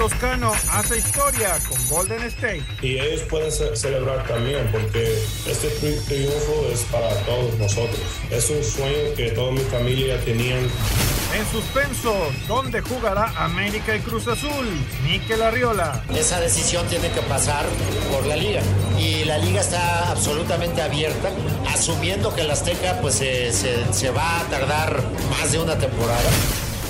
toscano hace historia con Golden State. Y ellos pueden celebrar también porque este triunfo es para todos nosotros. Es un sueño que toda mi familia tenían. En suspenso, ¿dónde jugará América y Cruz Azul? Miquel Arriola. Esa decisión tiene que pasar por la liga. Y la liga está absolutamente abierta, asumiendo que el Azteca pues, se, se va a tardar más de una temporada.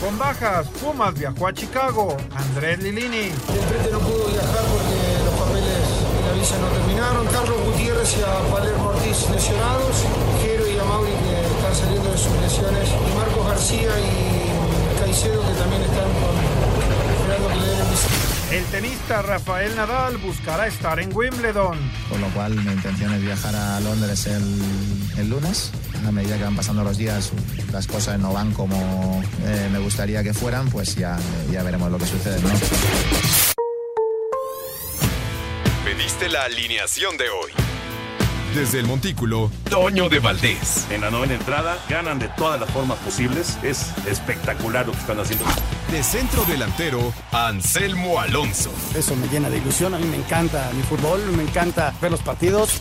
Con bajas, Pumas viajó a Chicago. Andrés Lilini. El frente no pudo viajar porque los papeles de la visa no terminaron. Carlos Gutiérrez y a Palermo Ortiz lesionados. Jero y Amauri que están saliendo de sus lesiones. Y Marcos García y Caicedo que también están esperando que le den el El tenista Rafael Nadal buscará estar en Wimbledon. Con lo cual mi intención es viajar a Londres el, el lunes a medida que van pasando los días, las cosas no van como eh, me gustaría que fueran, pues ya, ya veremos lo que sucede. ¿no? Pediste la alineación de hoy. Desde el Montículo, Toño de Valdés. En la novena entrada, ganan de todas las formas posibles. Es espectacular lo que están haciendo. De centro delantero, Anselmo Alonso. Eso me llena de ilusión. A mí me encanta mi fútbol, me encanta ver los partidos.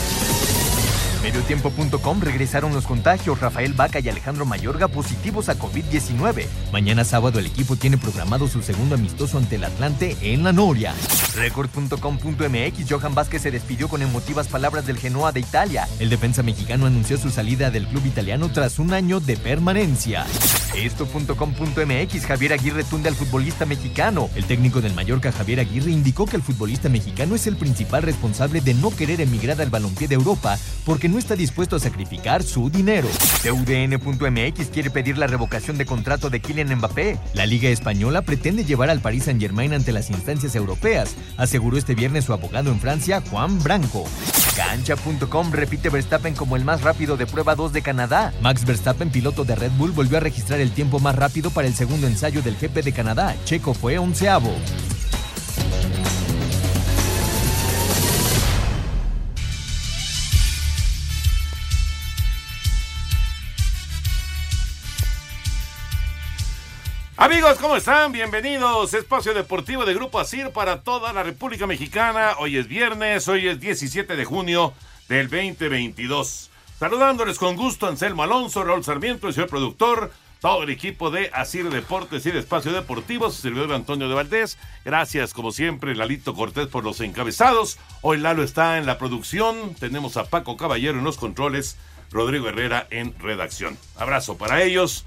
Mediotiempo.com regresaron los contagios. Rafael Vaca y Alejandro Mayorga positivos a COVID-19. Mañana sábado el equipo tiene programado su segundo amistoso ante el Atlante en la Noria. Record.com.mx Johan Vázquez se despidió con emotivas palabras del Genoa de Italia. El defensa mexicano anunció su salida del club italiano tras un año de permanencia. Esto.com.mx Javier Aguirre tunde al futbolista mexicano. El técnico del Mallorca Javier Aguirre indicó que el futbolista mexicano es el principal responsable de no querer emigrar al balompié de Europa porque no está dispuesto a sacrificar su dinero. TUDN.mx quiere pedir la revocación de contrato de Kylian Mbappé. La Liga Española pretende llevar al Paris Saint-Germain ante las instancias europeas, aseguró este viernes su abogado en Francia, Juan Branco. Cancha.com repite Verstappen como el más rápido de prueba 2 de Canadá. Max Verstappen, piloto de Red Bull, volvió a registrar el tiempo más rápido para el segundo ensayo del GP de Canadá. Checo fue onceavo. Amigos, ¿cómo están? Bienvenidos. Espacio Deportivo de Grupo ASIR para toda la República Mexicana. Hoy es viernes, hoy es 17 de junio del 2022. Saludándoles con gusto Anselmo Alonso, Raúl Sarmiento, el señor productor, todo el equipo de Asir Deportes y de Espacio Deportivo, su servidor Antonio de Valdés. Gracias, como siempre, Lalito Cortés por los encabezados. Hoy Lalo está en la producción. Tenemos a Paco Caballero en los controles, Rodrigo Herrera en redacción. Abrazo para ellos.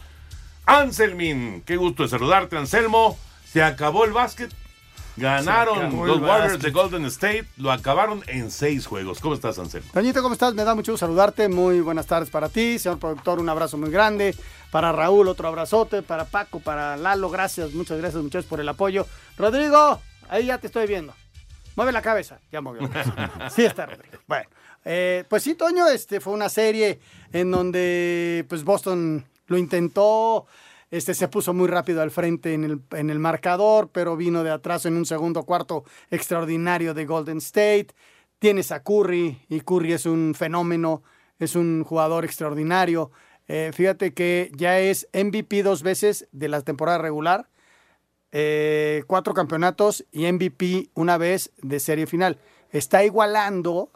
Anselmin, qué gusto de saludarte, Anselmo. Se acabó el básquet. Ganaron los Warriors de Golden State, lo acabaron en seis juegos. ¿Cómo estás, Anselmo? Toñito, ¿cómo estás? Me da mucho gusto saludarte. Muy buenas tardes para ti, señor productor. Un abrazo muy grande. Para Raúl, otro abrazote. Para Paco, para Lalo, gracias. Muchas gracias, muchachos, por el apoyo. Rodrigo, ahí ya te estoy viendo. Mueve la cabeza. Ya movió. sí está, Rodrigo. Bueno, eh, pues sí, Toño, este fue una serie en donde pues Boston lo intentó, este se puso muy rápido al frente en el, en el marcador, pero vino de atrás en un segundo cuarto extraordinario de Golden State. Tienes a Curry y Curry es un fenómeno, es un jugador extraordinario. Eh, fíjate que ya es MVP dos veces de la temporada regular, eh, cuatro campeonatos y MVP una vez de serie final. Está igualando,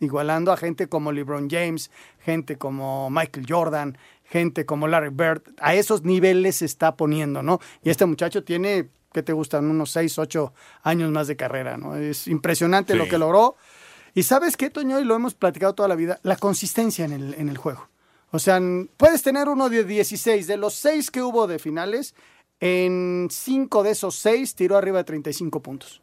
igualando a gente como LeBron James, gente como Michael Jordan, gente como Larry Bird, a esos niveles se está poniendo, ¿no? Y este muchacho tiene, ¿qué te gustan? Unos 6, 8 años más de carrera, ¿no? Es impresionante lo que logró. Y sabes qué, Toño, y lo hemos platicado toda la vida, la consistencia en el, en el juego. O sea, puedes tener uno de 16, de los 6 que hubo de finales, en 5 de esos 6 tiró arriba de 35 puntos.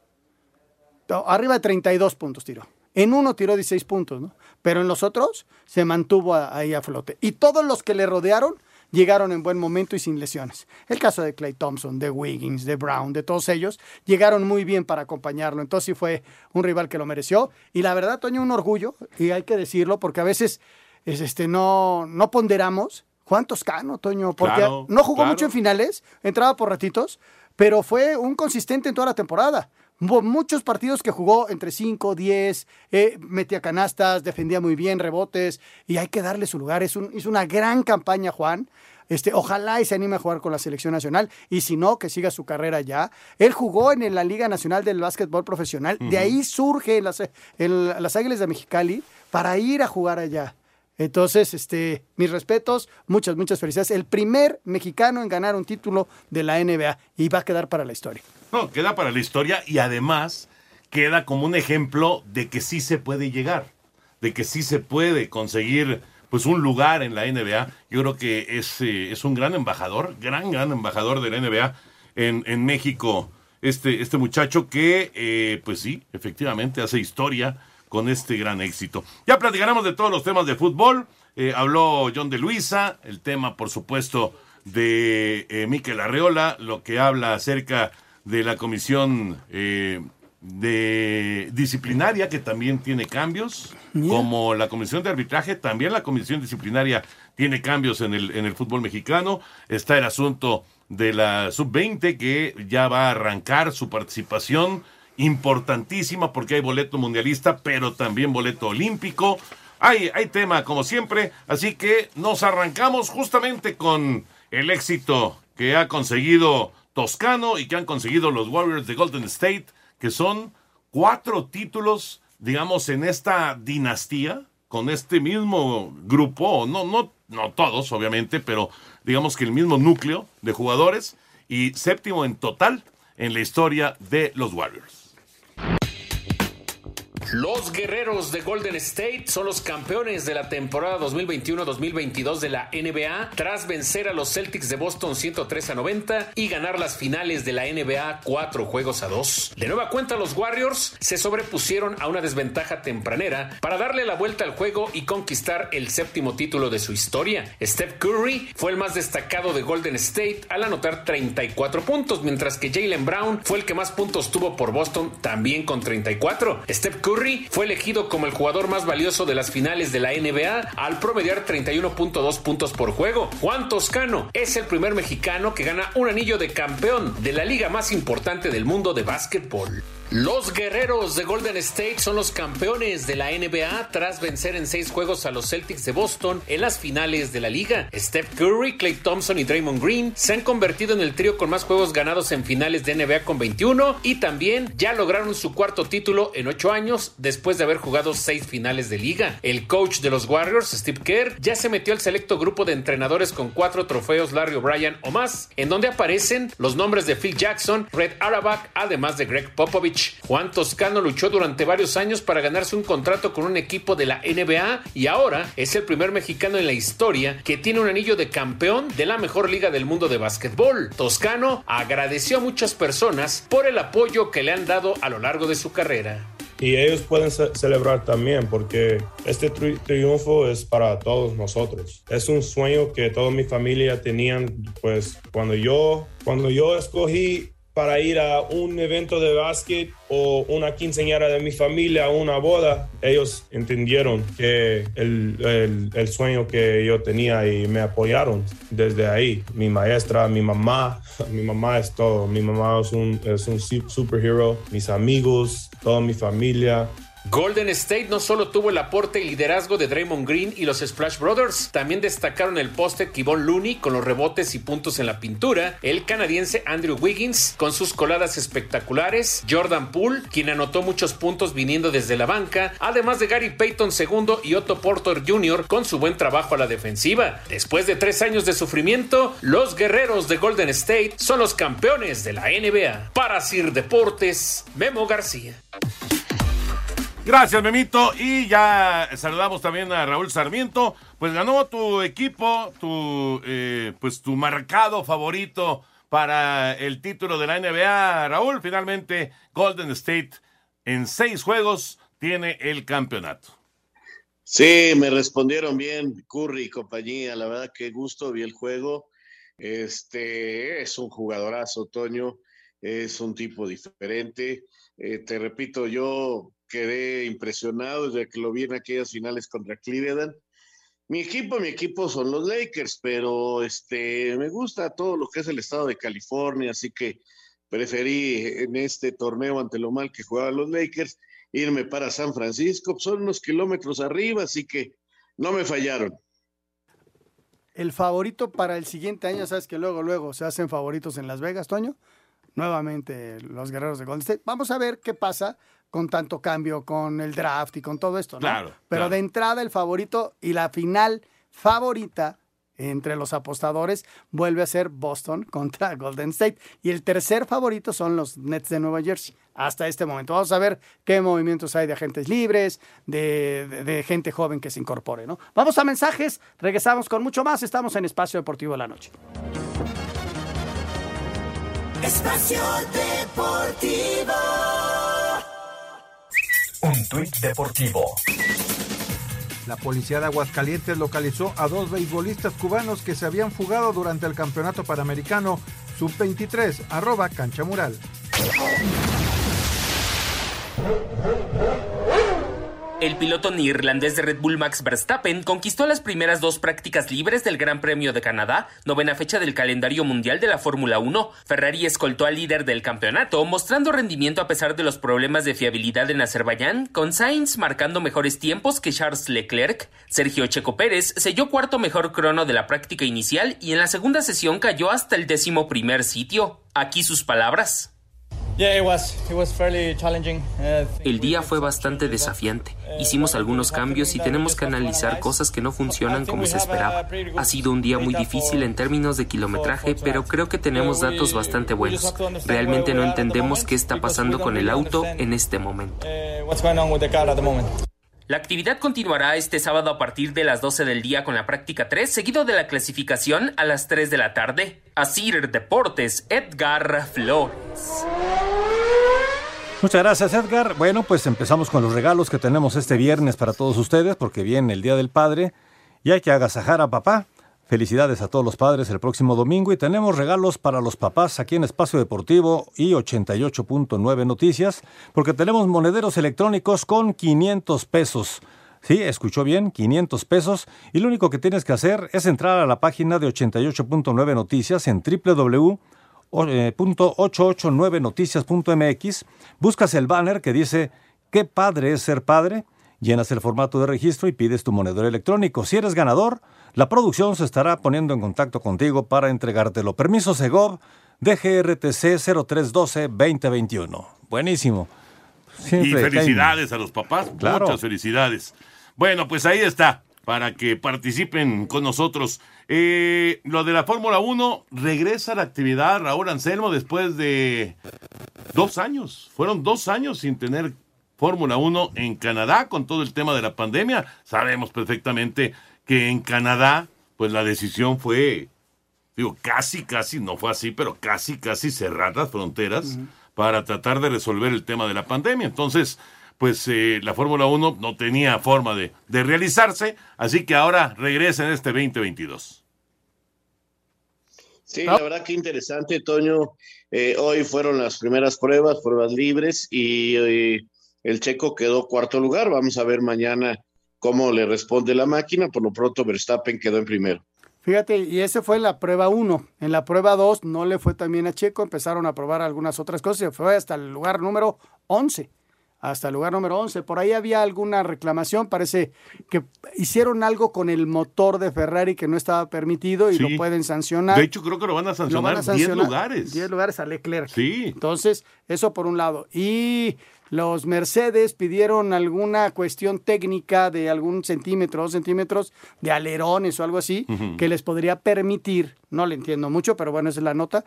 Arriba de 32 puntos tiró. En uno tiró 16 puntos, ¿no? Pero en los otros se mantuvo ahí a flote. Y todos los que le rodearon llegaron en buen momento y sin lesiones. El caso de Clay Thompson, de Wiggins, de Brown, de todos ellos, llegaron muy bien para acompañarlo. Entonces sí fue un rival que lo mereció. Y la verdad, Toño, un orgullo, y hay que decirlo, porque a veces este, no, no ponderamos Juan Toscano, Toño, porque no jugó mucho en finales, entraba por ratitos, pero fue un consistente en toda la temporada. Muchos partidos que jugó entre 5, 10, eh, metía canastas, defendía muy bien, rebotes, y hay que darle su lugar. Es un, una gran campaña, Juan. Este, ojalá y se anime a jugar con la selección nacional y si no, que siga su carrera ya. Él jugó en la Liga Nacional del Básquetbol Profesional, de ahí surge las, las Águilas de Mexicali para ir a jugar allá. Entonces, este, mis respetos, muchas, muchas felicidades. El primer mexicano en ganar un título de la NBA y va a quedar para la historia. No, queda para la historia y además queda como un ejemplo de que sí se puede llegar, de que sí se puede conseguir pues un lugar en la NBA. Yo creo que es, eh, es un gran embajador, gran, gran embajador de la NBA en, en México. Este, este muchacho que, eh, pues sí, efectivamente hace historia con este gran éxito. Ya platicaremos de todos los temas de fútbol. Eh, habló John de Luisa, el tema, por supuesto, de Miquel Arreola, lo que habla acerca de la comisión eh, de disciplinaria, que también tiene cambios, como la comisión de arbitraje, también la comisión disciplinaria tiene cambios en el, en el fútbol mexicano. Está el asunto de la sub-20 que ya va a arrancar su participación importantísima porque hay boleto mundialista, pero también boleto olímpico. Hay, hay tema como siempre, así que nos arrancamos justamente con el éxito que ha conseguido Toscano y que han conseguido los Warriors de Golden State, que son cuatro títulos, digamos, en esta dinastía, con este mismo grupo, no, no, no todos, obviamente, pero digamos que el mismo núcleo de jugadores y séptimo en total en la historia de los Warriors. Los guerreros de Golden State son los campeones de la temporada 2021-2022 de la NBA tras vencer a los Celtics de Boston 103 a 90 y ganar las finales de la NBA 4 juegos a 2. De nueva cuenta, los Warriors se sobrepusieron a una desventaja tempranera para darle la vuelta al juego y conquistar el séptimo título de su historia. Steph Curry fue el más destacado de Golden State al anotar 34 puntos, mientras que Jalen Brown fue el que más puntos tuvo por Boston también con 34. Steph Curry fue elegido como el jugador más valioso de las finales de la NBA al promediar 31.2 puntos por juego. Juan Toscano es el primer mexicano que gana un anillo de campeón de la liga más importante del mundo de básquetbol. Los guerreros de Golden State son los campeones de la NBA tras vencer en seis juegos a los Celtics de Boston en las finales de la liga. Steph Curry, Clay Thompson y Draymond Green se han convertido en el trío con más juegos ganados en finales de NBA con 21 y también ya lograron su cuarto título en ocho años después de haber jugado seis finales de liga. El coach de los Warriors, Steve Kerr, ya se metió al selecto grupo de entrenadores con cuatro trofeos Larry O'Brien o más, en donde aparecen los nombres de Phil Jackson, Red Auerbach, además de Greg Popovich Juan Toscano luchó durante varios años para ganarse un contrato con un equipo de la NBA y ahora es el primer mexicano en la historia que tiene un anillo de campeón de la mejor liga del mundo de básquetbol. Toscano agradeció a muchas personas por el apoyo que le han dado a lo largo de su carrera. Y ellos pueden celebrar también porque este triunfo es para todos nosotros. Es un sueño que toda mi familia tenían, pues cuando yo, cuando yo escogí para ir a un evento de básquet o una quinceañera de mi familia, una boda, ellos entendieron que el, el, sueño que yo tenía y me apoyaron desde ahí. Mi maestra, mi mamá, mi mamá es todo. Mi mamá es un, es un superhero, mis amigos, toda mi familia. Golden State no solo tuvo el aporte y liderazgo de Draymond Green y los Splash Brothers, también destacaron el poste Kevon Looney con los rebotes y puntos en la pintura, el canadiense Andrew Wiggins con sus coladas espectaculares, Jordan Poole, quien anotó muchos puntos viniendo desde la banca, además de Gary Payton II y Otto Porter Jr. con su buen trabajo a la defensiva. Después de tres años de sufrimiento, los guerreros de Golden State son los campeones de la NBA. Para Sir Deportes, Memo García. Gracias, Memito. Y ya saludamos también a Raúl Sarmiento. Pues ganó tu equipo, tu, eh, pues tu marcado favorito para el título de la NBA. Raúl, finalmente Golden State en seis juegos tiene el campeonato. Sí, me respondieron bien Curry y compañía. La verdad que gusto, vi el juego. Este es un jugadorazo, Toño. Es un tipo diferente. Eh, te repito, yo quedé impresionado desde que lo vi en aquellas finales contra Cleveland. Mi equipo, mi equipo son los Lakers, pero este, me gusta todo lo que es el estado de California, así que preferí en este torneo ante lo mal que jugaban los Lakers irme para San Francisco. Son unos kilómetros arriba, así que no me fallaron. El favorito para el siguiente año, sabes que luego, luego se hacen favoritos en Las Vegas, Toño. Nuevamente los guerreros de Golden State. Vamos a ver qué pasa con tanto cambio, con el draft y con todo esto, ¿no? Claro, Pero claro. de entrada el favorito y la final favorita entre los apostadores vuelve a ser Boston contra Golden State. Y el tercer favorito son los Nets de Nueva Jersey. Hasta este momento. Vamos a ver qué movimientos hay de agentes libres, de, de- de gente joven que se incorpore, ¿no? Vamos a mensajes, regresamos con mucho más. Estamos en Espacio Deportivo de la Noche. Espacio Deportivo. Un tuit deportivo. La policía de Aguascalientes localizó a dos beisbolistas cubanos que se habían fugado durante el campeonato panamericano sub-23, arroba cancha mural. El piloto neerlandés de Red Bull Max Verstappen conquistó las primeras dos prácticas libres del Gran Premio de Canadá, novena fecha del calendario mundial de la Fórmula 1. Ferrari escoltó al líder del campeonato, mostrando rendimiento a pesar de los problemas de fiabilidad en Azerbaiyán, con Sainz marcando mejores tiempos que Charles Leclerc. Sergio Checo Pérez selló cuarto mejor crono de la práctica inicial y en la segunda sesión cayó hasta el décimo primer sitio. Aquí sus palabras. El día fue bastante desafiante. Hicimos algunos cambios y tenemos que analizar cosas que no funcionan como se esperaba. Ha sido un día muy difícil en términos de kilometraje, pero creo que tenemos datos bastante buenos. Realmente no entendemos qué está pasando con el auto en este momento. uh? La actividad continuará este sábado a partir de las 12 del día con la práctica 3, seguido de la clasificación a las 3 de la tarde. Asir Deportes, Edgar Flores. Muchas gracias Edgar. Bueno, pues empezamos con los regalos que tenemos este viernes para todos ustedes porque viene el Día del Padre y hay que agasajar a papá. Felicidades a todos los padres el próximo domingo y tenemos regalos para los papás aquí en Espacio Deportivo y 88.9 Noticias porque tenemos monederos electrónicos con 500 pesos. Sí, escuchó bien, 500 pesos y lo único que tienes que hacer es entrar a la página de 88.9 Noticias en www 889noticias.mx, buscas el banner que dice ¿Qué padre es ser padre? Llenas el formato de registro y pides tu monedero electrónico. Si eres ganador, la producción se estará poniendo en contacto contigo para entregártelo. Permiso Segov DGRTC 0312-2021. Buenísimo. Siempre y felicidades a los papás. Claro. Muchas felicidades. Bueno, pues ahí está, para que participen con nosotros. Eh, lo de la Fórmula 1, regresa la actividad Raúl Anselmo después de dos años. Fueron dos años sin tener Fórmula 1 en Canadá con todo el tema de la pandemia. Sabemos perfectamente que en Canadá, pues la decisión fue, digo, casi, casi, no fue así, pero casi, casi cerrar las fronteras para tratar de resolver el tema de la pandemia. Entonces, pues eh, la Fórmula 1 no tenía forma de, de realizarse, así que ahora regresa en este 2022. Sí, la verdad que interesante, Toño. Eh, hoy fueron las primeras pruebas, pruebas libres, y eh, el checo quedó cuarto lugar. Vamos a ver mañana cómo le responde la máquina. Por lo pronto, Verstappen quedó en primero. Fíjate, y ese fue la prueba 1. En la prueba 2 no le fue tan bien a Checo, empezaron a probar algunas otras cosas y fue hasta el lugar número 11. Hasta el lugar número 11. Por ahí había alguna reclamación, parece que hicieron algo con el motor de Ferrari que no estaba permitido y Sí. lo pueden sancionar. De hecho, creo que lo van a sancionar van a 10 sancionar lugares. 10 lugares a Leclerc. Sí. Entonces, eso por un lado. Y los Mercedes pidieron alguna cuestión técnica de algún centímetro, dos centímetros de alerones o algo así, que les podría permitir, no le entiendo mucho, pero bueno, esa es la nota,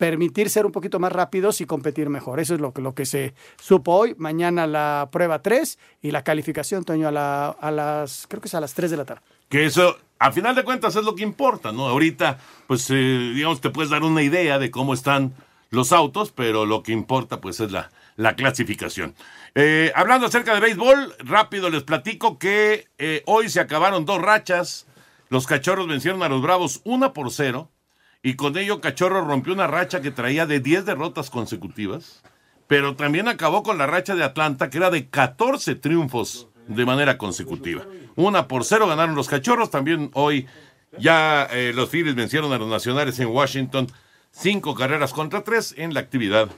permitir ser un poquito más rápidos y competir mejor. Eso es lo que, lo que se supo hoy. Mañana la prueba 3 y la calificación, Toño, a, la- a las, creo que es a las 3 de la tarde. Que eso, a final de cuentas, es lo que importa, ¿no? Ahorita, pues, eh, digamos, te puedes dar una idea de cómo están los autos, pero lo que importa, pues, es la, la clasificación. Eh, hablando acerca de béisbol, rápido les platico que eh, hoy se acabaron dos rachas. Los cachorros vencieron a los bravos una por cero. Y con ello, Cachorro rompió una racha que traía de 10 derrotas consecutivas. Pero también acabó con la racha de Atlanta, que era de 14 triunfos de manera consecutiva. Una por cero ganaron los cachorros. También hoy ya eh, los Phillies vencieron a los nacionales en Washington. Cinco carreras contra tres en la actividad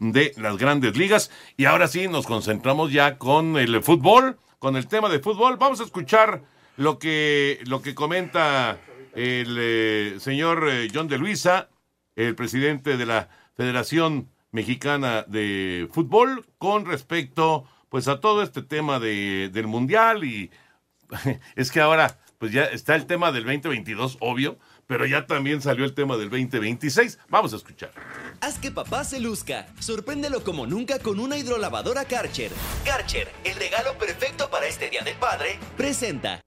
de las grandes ligas. Y ahora sí nos concentramos ya con el fútbol, con el tema de fútbol. Vamos a escuchar lo que, lo que comenta el eh, señor eh, John de Luisa, el presidente de la Federación Mexicana de Fútbol, con respecto pues a todo este tema de, del Mundial y es que ahora pues ya está el tema del 2022, obvio, pero ya también salió el tema del 2026. Vamos a escuchar. Haz que papá se luzca. Sorpréndelo como nunca con una hidrolavadora Karcher. Karcher, el regalo perfecto para este Día del Padre, presenta.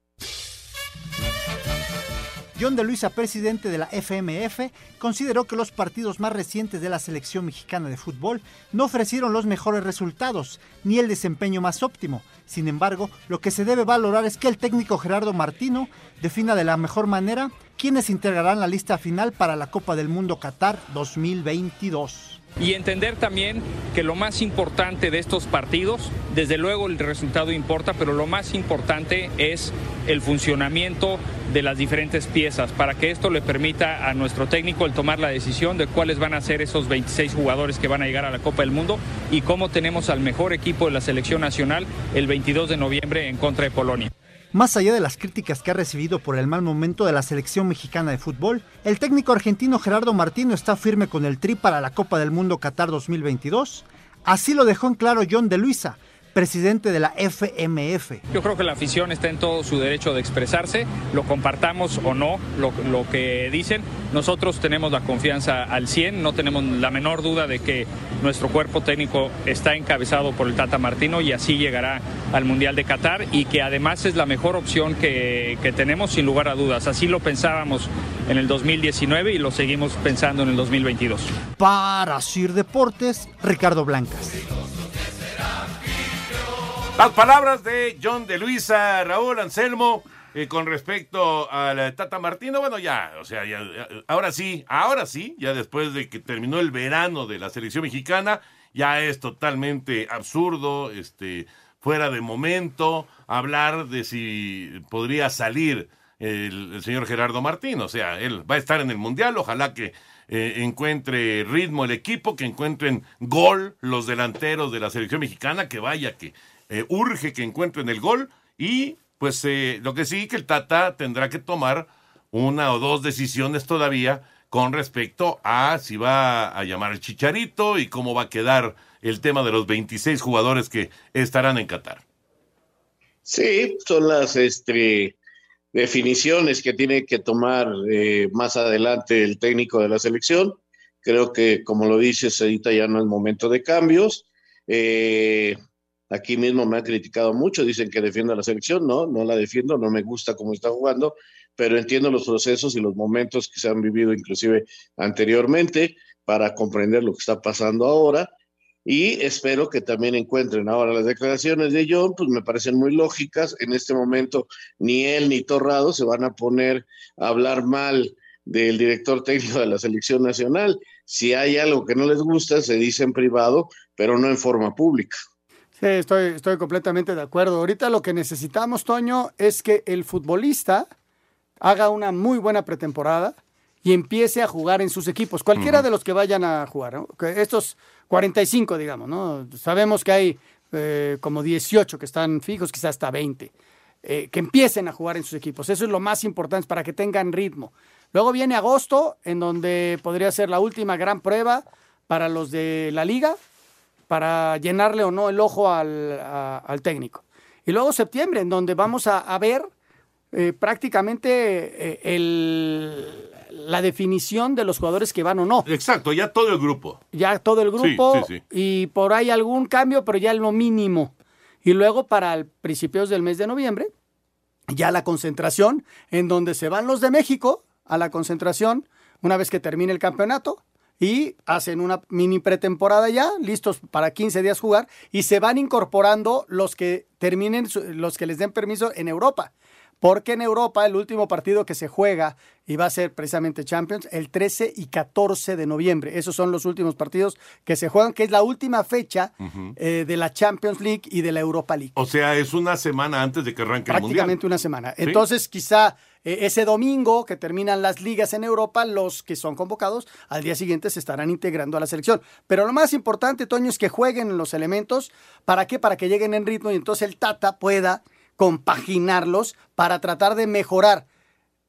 John de Luisa, presidente de la FMF, consideró que los partidos más recientes de la selección mexicana de fútbol no ofrecieron los mejores resultados ni el desempeño más óptimo. Sin embargo, lo que se debe valorar es que el técnico Gerardo Martino defina de la mejor manera quiénes integrarán la lista final para la Copa del Mundo Qatar 2022 y entender también que lo más importante de estos partidos, desde luego el resultado importa, pero lo más importante es el funcionamiento de las diferentes piezas para que esto le permita a nuestro técnico el tomar la decisión de cuáles van a ser esos 26 jugadores que van a llegar a la Copa del Mundo y cómo tenemos al mejor equipo de la selección nacional el 22 de noviembre en contra de Polonia. Más allá de las críticas que ha recibido por el mal momento de la selección mexicana de fútbol, el técnico argentino Gerardo Martino está firme con el tri para la Copa del Mundo Qatar 2022. Así lo dejó en claro John de Luisa, presidente de la FMF. Yo creo que la afición está en todo su derecho de expresarse, lo compartamos o no, lo, lo, que dicen. Nosotros tenemos la confianza al 100, no tenemos la menor duda de que nuestro cuerpo técnico está encabezado por el Tata Martino y así llegará al Mundial de Qatar y que además es la mejor opción que, que tenemos sin lugar a dudas. Así lo pensábamos en el 2019 y lo seguimos pensando en el 2022. Para Sir Deportes, Ricardo Blancas. Las palabras de John de Luisa, Raúl Anselmo, eh, con respecto al Tata Martino, bueno, ya, o sea, ahora sí, ahora sí, ya después de que terminó el verano de la selección mexicana, ya es totalmente absurdo, este, fuera de momento, hablar de si podría salir el, señor Gerardo Martino, o sea, él va a estar en el Mundial, ojalá que eh, encuentre ritmo el equipo, que encuentren gol los delanteros de la selección mexicana, que vaya, que eh, urge que encuentren el gol y pues eh, lo que sí que el Tata tendrá que tomar una o dos decisiones todavía con respecto a si va a llamar al Chicharito y cómo va a quedar el tema de los 26 jugadores que estarán en Qatar. Sí, son las este, definiciones que tiene que tomar eh, más adelante el técnico de la selección. Creo que, como lo dices, ahorita ya no es momento de cambios. Eh, Aquí mismo me han criticado mucho, dicen que defiendo a la selección, no, no la defiendo, no me gusta cómo está jugando, pero entiendo los procesos y los momentos que se han vivido inclusive anteriormente para comprender lo que está pasando ahora y espero que también encuentren ahora las declaraciones de John, pues me parecen muy lógicas. En este momento ni él ni Torrado se van a poner a hablar mal del director técnico de la selección nacional. Si hay algo que no les gusta, se dice en privado, pero no en forma pública. Sí, estoy, estoy completamente de acuerdo. Ahorita lo que necesitamos, Toño, es que el futbolista haga una muy buena pretemporada y empiece a jugar en sus equipos, cualquiera uh -huh. de los que vayan a jugar. ¿no? Estos 45, digamos, ¿no? Sabemos que hay eh, como 18 que están fijos, quizás hasta 20. Eh, que empiecen a jugar en sus equipos. Eso es lo más importante para que tengan ritmo. Luego viene agosto, en donde podría ser la última gran prueba para los de la liga, para llenarle o no el ojo al, a, al técnico. Y luego septiembre, en donde vamos a, a ver eh, prácticamente eh, el, la definición de los jugadores que van o no. Exacto, ya todo el grupo. Ya todo el grupo Sí, sí, sí. y por ahí algún cambio, pero ya lo mínimo. Y luego para el principios del mes de noviembre, ya la concentración, en donde se van los de México a la concentración una vez que termine el campeonato y hacen una mini pretemporada ya, listos para 15 días jugar y se van incorporando los que terminen, los que les den permiso en Europa porque en Europa el último partido que se juega y va a ser precisamente Champions el 13 y 14 de noviembre. Esos son los últimos partidos que se juegan, que es la última fecha eh, de la Champions League y de la Europa League. O sea, es una semana antes de que arranque el Mundial. Prácticamente una semana. Entonces, quizá eh, ese domingo que terminan las ligas en Europa, los que son convocados al día siguiente se estarán integrando a la selección. Pero lo más importante, Toño, es que jueguen los elementos. ¿Para qué? Para que lleguen en ritmo y entonces el Tata pueda compaginarlos para tratar de mejorar.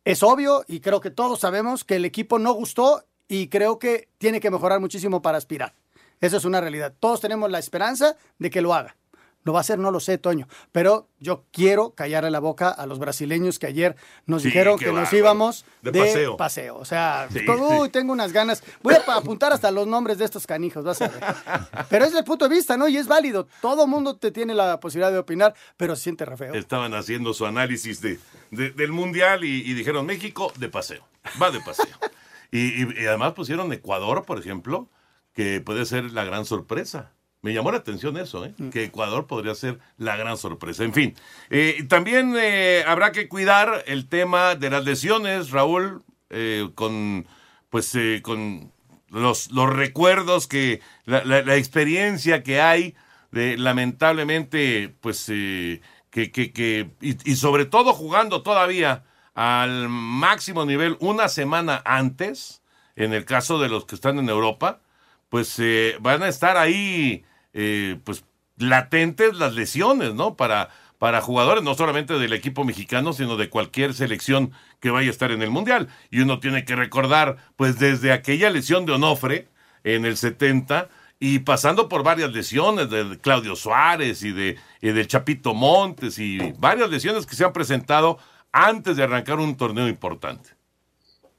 Es obvio y creo que todos sabemos que el equipo no gustó y creo que tiene que mejorar muchísimo para aspirar. Eso es una realidad. Todos tenemos la esperanza de que lo haga. ¿Lo va a hacer? No lo sé, Toño. Pero yo quiero callarle la boca a los brasileños que ayer nos Sí, dijeron que nos íbamos De de, paseo. paseo. O sea, Sí, uy, sí. tengo unas ganas. Voy a apuntar hasta los nombres de estos canijos, vas a ver. Pero es el punto de vista, ¿no? Y es válido. Todo mundo te tiene la posibilidad de opinar, pero se siente re feo. Estaban haciendo su análisis de, de- del Mundial y, y dijeron México de paseo, va de paseo. y, y- y además pusieron Ecuador, por ejemplo, que puede ser la gran sorpresa. Me llamó la atención eso, ¿eh? que Ecuador podría ser la gran sorpresa. En fin, eh, también eh, habrá que cuidar el tema de las lesiones, Raúl, eh, con pues eh, con los, los recuerdos que la, la- la experiencia que hay de lamentablemente pues que, que, que y, y sobre todo jugando todavía al máximo nivel una semana antes en el caso de los que están en Europa pues eh, van a estar ahí eh, pues latentes las lesiones no para para jugadores no solamente del equipo mexicano, sino de cualquier selección que vaya a estar en el Mundial. Y uno tiene que recordar, pues desde aquella lesión de Onofre en el 70 y pasando por varias lesiones de Claudio Suárez y de y del Chapito Montes y varias lesiones que se han presentado antes de arrancar un torneo importante.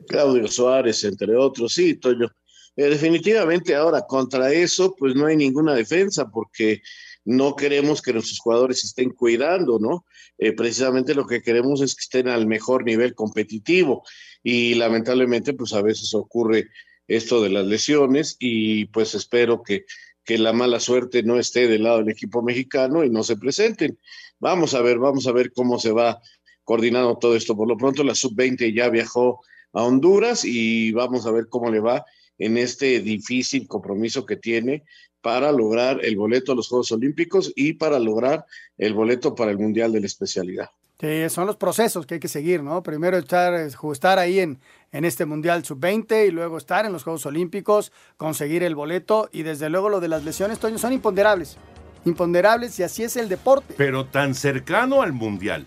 Claudio Suárez, entre otros, sí, Toño. Eh, definitivamente ahora contra eso, pues no hay ninguna defensa porque no queremos que nuestros jugadores estén cuidando, ¿no? Eh, precisamente lo que queremos es que estén al mejor nivel competitivo y lamentablemente pues a veces ocurre esto de las lesiones y pues espero que, que la mala suerte no esté del lado del equipo mexicano y no se presenten. Vamos a ver, vamos a ver cómo se va coordinando todo esto. Por lo pronto la sub-20 ya viajó a Honduras y vamos a ver cómo le va en este difícil compromiso que tiene para lograr el boleto a los Juegos Olímpicos y para lograr el boleto para el Mundial de la especialidad. Sí, son los procesos que hay que seguir, ¿no? Primero estar, estar ahí en, en este Mundial Sub-20 y luego estar en los Juegos Olímpicos, conseguir el boleto y desde luego lo de las lesiones, Toño, son imponderables. Imponderables y así es el deporte. Pero tan cercano al Mundial.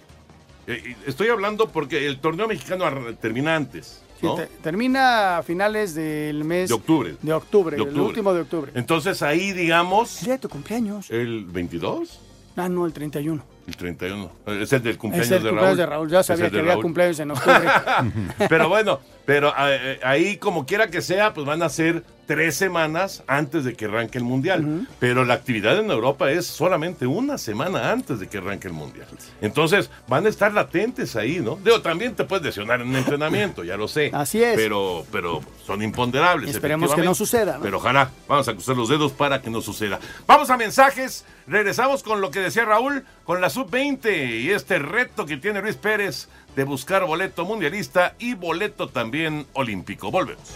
Eh, Estoy hablando porque el torneo mexicano termina antes, Sí, ¿no? te- termina a finales del mes De octubre. de octubre, De el octubre. último de octubre. Entonces ahí, digamos... El día de tu cumpleaños. ¿El 22? Ah, no, el 31. El 31. Es el del cumpleaños, es el de, cumpleaños Raúl. de Raúl. Ya sabía el que había cumpleaños en octubre. pero bueno, pero eh, ahí como quiera que sea, pues van a ser tres semanas antes de que arranque el Mundial. Pero la actividad en Europa es solamente una semana antes de que arranque el Mundial. Entonces van a estar latentes ahí, ¿no? Digo, también te puedes lesionar en un entrenamiento, ya lo sé. Así es. Pero, pero son imponderables. Esperemos que no suceda, ¿no? Pero ojalá, vamos a cruzar los dedos para que no suceda. Vamos a mensajes, regresamos con lo que decía Raúl, con la sub-20 y este reto que tiene Luis Pérez de buscar boleto mundialista y boleto también olímpico. Volvemos.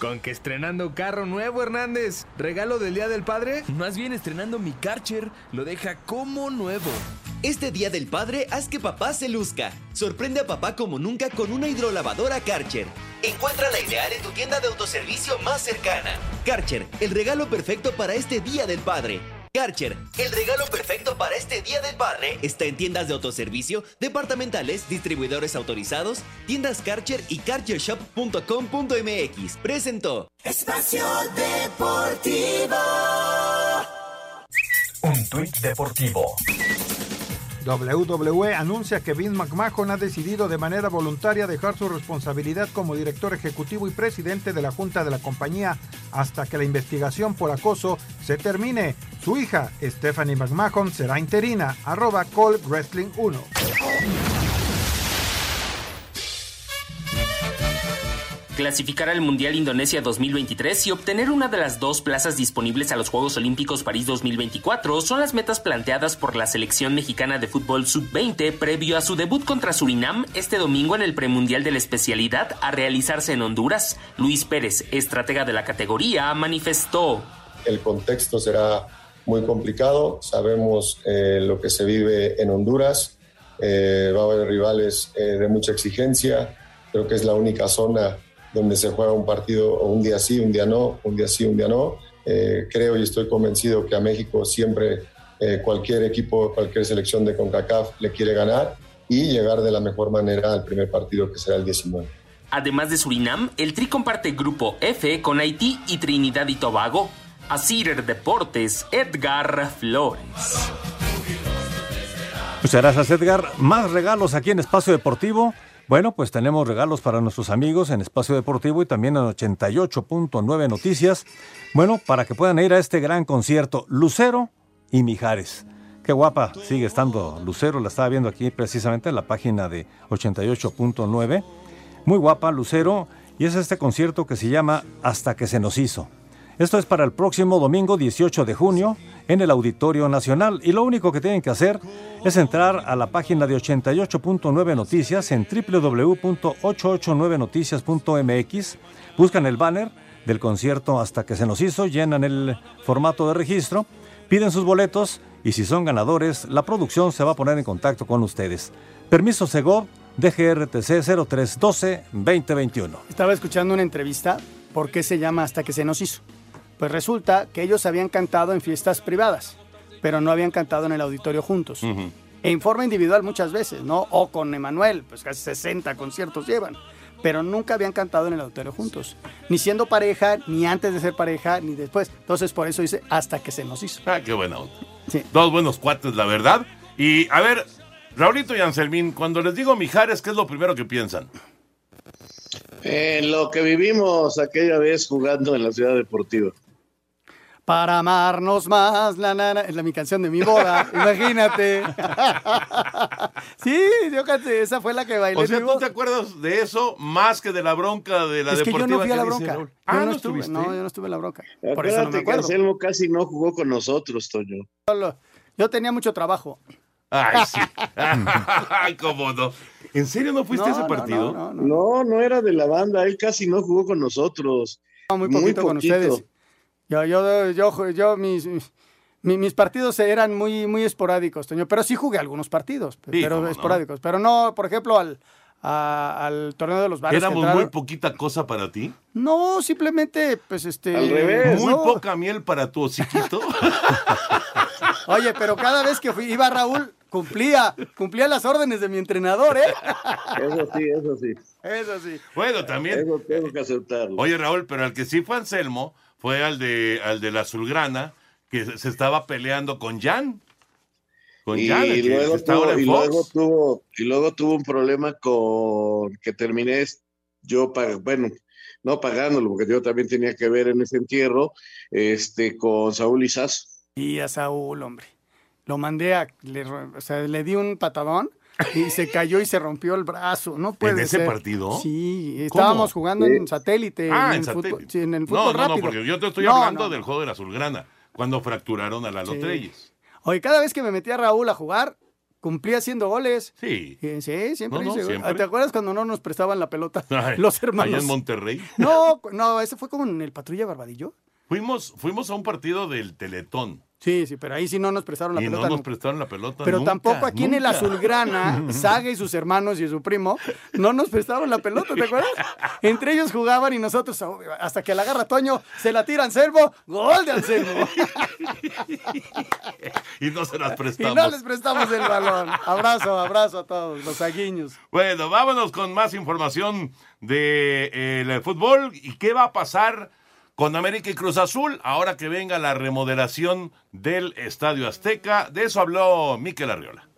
Con que estrenando carro nuevo, Hernández. ¿Regalo del Día del Padre? Más bien estrenando mi Karcher, lo deja como nuevo. Este Día del Padre, haz que papá se luzca. Sorprende a papá como nunca con una hidrolavadora Karcher. Encuentra la ideal en tu tienda de autoservicio más cercana. Karcher, el regalo perfecto para este Día del Padre. Karcher, el regalo perfecto para este Día del Padre está en tiendas de autoservicio, departamentales, distribuidores autorizados, tiendas Karcher y karchershop.com.mx. Presentó. Espacio Deportivo. Un tuit deportivo. WWE anuncia que Vince McMahon ha decidido de manera voluntaria dejar su responsabilidad como director ejecutivo y presidente de la junta de la compañía hasta que la investigación por acoso se termine. Su hija, Stephanie McMahon, será interina. Arroba Call Wrestling 1. Clasificar al Mundial Indonesia 2023 y obtener una de las dos plazas disponibles a los Juegos Olímpicos París 2024 son las metas planteadas por la selección mexicana de fútbol sub-20 previo a su debut contra Surinam este domingo en el premundial de la especialidad a realizarse en Honduras. Luis Pérez, estratega de la categoría, manifestó. El contexto será muy complicado, sabemos eh, lo que se vive en Honduras, eh, va a haber rivales eh, de mucha exigencia, creo que es la única zona donde se juega un partido un día sí, un día no, un día sí, un día no. creo y estoy convencido que a México siempre cualquier equipo, cualquier selección de CONCACAF le quiere ganar y llegar de la mejor manera al primer partido que será el 19. Además de Surinam, el Tri comparte grupo F con Haití y Trinidad y Tobago. Asir Deportes, Edgar Flores. Muchas gracias, Edgar. Más regalos aquí en Espacio Deportivo. Bueno, pues tenemos regalos para nuestros amigos en Espacio Deportivo y también en 88.9 Noticias. Bueno, para que puedan ir a este gran concierto, Lucero y Mijares. Qué guapa sigue estando Lucero, la estaba viendo aquí precisamente en la página de 88.9. Muy guapa Lucero y es este concierto que se llama Hasta que se nos hizo. Esto es para el próximo domingo 18 de junio en el Auditorio Nacional y lo único que tienen que hacer es entrar a la página de 88.9 Noticias en www.889noticias.mx, buscan el banner del concierto hasta que se nos hizo, llenan el formato de registro, piden sus boletos y si son ganadores, la producción se va a poner en contacto con ustedes. Permiso Segov, DGRTC 0312-2021. Estaba escuchando una entrevista, ¿por qué se llama hasta que se nos hizo? Pues resulta que ellos habían cantado en fiestas privadas, pero no habían cantado en el auditorio juntos. En forma individual muchas veces, ¿no? O con Emanuel, pues casi 60 conciertos llevan. Pero nunca habían cantado en el auditorio juntos. Ni siendo pareja, ni antes de ser pareja, ni después. Entonces por eso dice hasta que se nos hizo. Ah, qué buena Dos buenos cuates, la verdad. Y a ver, Raulito y Anselmín, cuando les digo Mijares, ¿qué es lo primero que piensan? En lo que vivimos aquella vez jugando en la ciudad deportiva. Para amarnos más, la nana, es la mi canción de mi boda, imagínate. sí, yo canté, esa fue la que bailé. O sea, ¿tú te acuerdas de eso más que de la bronca de la es deportiva? Que yo no fui a la bronca. Ah, no, no estuve, no, yo no estuve en la bronca. Por eso no me acuerdo. que Anselmo casi no jugó con nosotros, Toño. Yo tenía mucho trabajo. Ay, sí. Ay, cómo no. ¿En serio no fuiste a ese partido? No no, no, era de la banda. Él casi no jugó con nosotros. muy poquito, con ustedes. Yo, yo, yo, yo, mis, mis, partidos eran muy, muy esporádicos, Toño, pero sí jugué algunos partidos, pero esporádicos. Pero no, por ejemplo, al, al torneo de los bares. ¿Éramos muy poquita cosa para ti? No, simplemente, pues este. Al revés. Muy poca miel para tu hociquito. Oye, pero cada vez que fui, iba Raúl, cumplía, cumplía las órdenes de mi entrenador, ¿eh? Eso sí, eso sí. Eso sí. Bueno, también. Eso tengo que aceptarlo. Oye, Raúl, pero al que sí fue Anselmo fue al de, al de la Azulgrana, que se estaba peleando con Jan. Con y, Jan, luego tuvo, y, luego tuvo, y luego tuvo un problema con que terminé yo, bueno, no pagándolo, porque yo también tenía que ver en ese entierro, este, con Saúl Izaz. Y a Saúl, hombre. Lo mandé a, le, o sea, le di un patadón y se cayó y se rompió el brazo. No puede ¿En ese ser. partido? Sí, estábamos jugando en satélite. Ah, en, en satélite. Fútbol, sí, en el no, fútbol no, rápido. no, porque yo te estoy No, hablando no. del juego de la Azulgrana, cuando fracturaron a Lalo Sí. Treyes. Oye, cada vez que me metía Raúl a jugar, cumplía haciendo goles. Sí. Eh, Sí, siempre No, no, hice siempre. ¿Te acuerdas cuando no nos prestaban la pelota Ay, los hermanos? Allá en Monterrey. No, no, ese fue como en el Patrulla Barbadillo. Fuimos, fuimos a un partido del Teletón. Sí, sí, pero ahí sí no nos prestaron la y pelota. no nos nunca. prestaron la pelota. Pero nunca, tampoco aquí en el. Azulgrana, Saga y sus hermanos y su primo no nos prestaron la pelota, ¿te acuerdas? Entre ellos jugaban y nosotros, oh, hasta que la agarra Toño, se la tira Anselmo, gol de Anselmo. y no se las Y prestamos. no les prestamos el balón. Abrazo, abrazo a todos, los aguiños. Bueno, vámonos con más información del fútbol y qué va a pasar con América y Cruz Azul ahora que venga la remodelación del Estadio Azteca. De eso habló Miquel Arriola.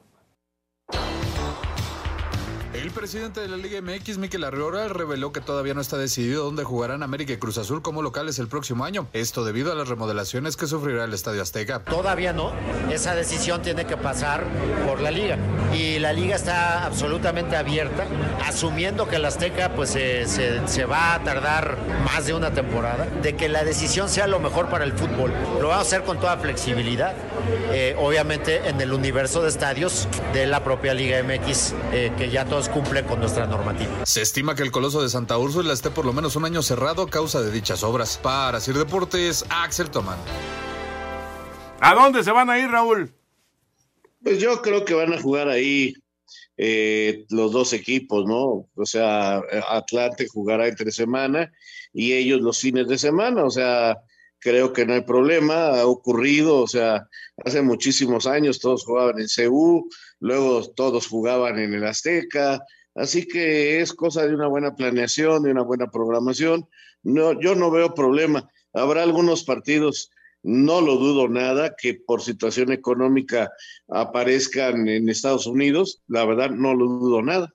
El presidente de la Liga MX, Miquel Arriola, reveló que todavía no está decidido dónde jugarán América y Cruz Azul como locales el próximo año. Esto debido a las remodelaciones que sufrirá el Estadio Azteca. Todavía no. Esa decisión tiene que pasar por la liga. Y la liga está absolutamente abierta, asumiendo que el Azteca pues se, se- va a tardar más de una temporada, de que la decisión sea lo mejor para el fútbol. Lo vamos a hacer con toda flexibilidad, eh, obviamente en el universo de estadios de la propia Liga MX, eh, que ya todos cumplen con nuestra normativa. Se estima que el Coloso de Santa Úrsula esté por lo menos un año cerrado a causa de dichas obras. Para Sir Deportes, Axel Tomán. ¿A dónde se van a ir, Raúl? Pues yo creo que van a jugar ahí eh, los dos equipos, ¿no? O sea, Atlante jugará entre semana y ellos los fines de semana, o sea, creo que no hay problema, ha ocurrido, o sea, hace muchísimos años todos jugaban en CU, luego todos jugaban en el Azteca, así que es cosa de una buena planeación, de una buena programación. No, yo no veo problema. Habrá algunos partidos no lo dudo nada que por situación económica aparezcan en Estados Unidos, la verdad no lo dudo nada.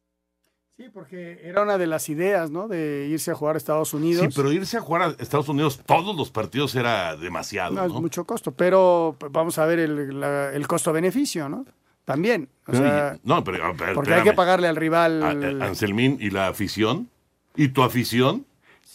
Sí, porque era una de las ideas, ¿no? De irse a jugar a Estados Unidos. Sí, pero irse a jugar a Estados Unidos todos los partidos era demasiado, No, ¿no? es mucho costo, pero vamos a ver el, la- el costo-beneficio, ¿no? También. O Pero, sea, y- no, pero, pero porque hay que pagarle al rival. A- a- Anselmín y la afición. ¿Y tu afición?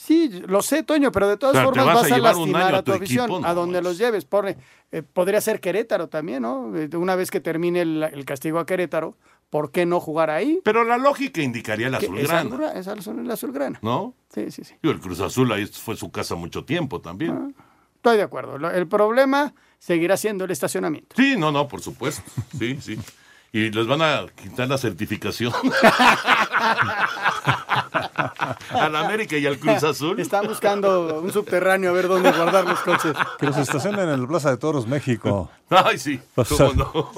Sí, lo sé, Toño, pero de todas O sea, ¿te formas vas a vas a, lastimar a a tu afición, equipo? a donde los lleves. Pone, eh, podría ser Querétaro también, ¿no? Eh, Una vez que termine el, el castigo a Querétaro, ¿por qué no jugar ahí? Pero la lógica indicaría es azulgrana, azulgra- es azul- el azulgrana. ¿no? Sí, sí, sí. El Cruz Azul ahí fue su casa mucho tiempo también. Estoy de acuerdo. El problema seguirá siendo el estacionamiento. Sí, no, no, por supuesto. Sí, sí. Y les van a quitar la certificación al América y al Cruz Azul. Están buscando un subterráneo a ver dónde guardar los coches. Que los estacionen en la Plaza de Toros, México. Ay, sí. O sea, ¿Cómo no?